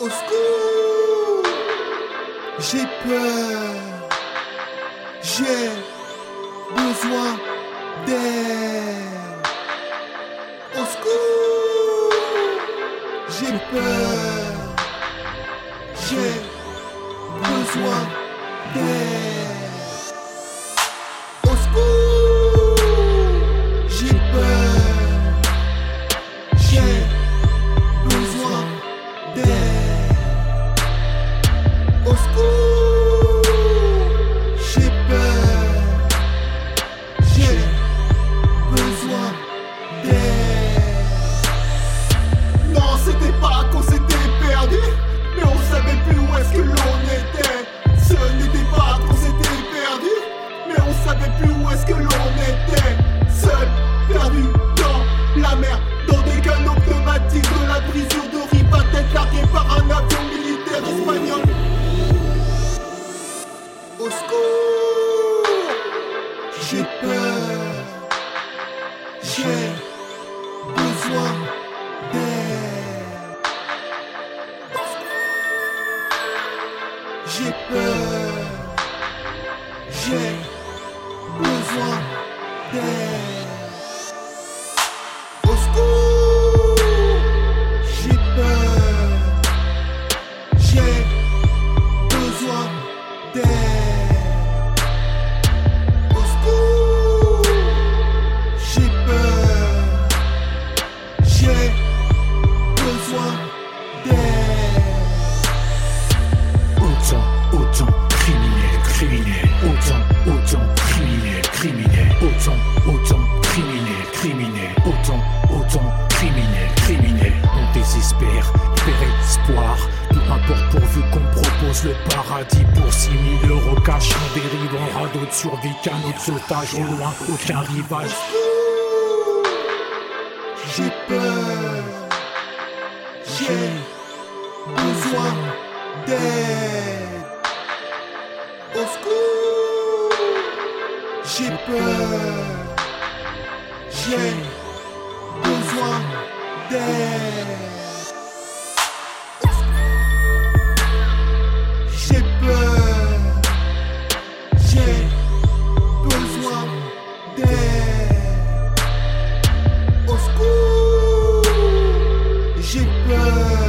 Au secours J'ai peur. J'ai besoin d'air. Au secours J'ai peur. J'ai besoin. J'ai besoin d'air. J'ai peur, j'ai besoin d'air. Autant, autant, criminel, criminel. Autant, autant, criminel, criminel. On désespère, perd espoir. Peu importe pourvu qu'on propose le paradis pour 6000 euros cash. On dérive en radeau de survie, canot de sautage au loin, aucun rivage. J'ai peur, j'ai besoin d'aide. J'ai peur. J'ai besoin d'aide. J'ai peur. J'ai besoin d'aide. Au. J'ai peur.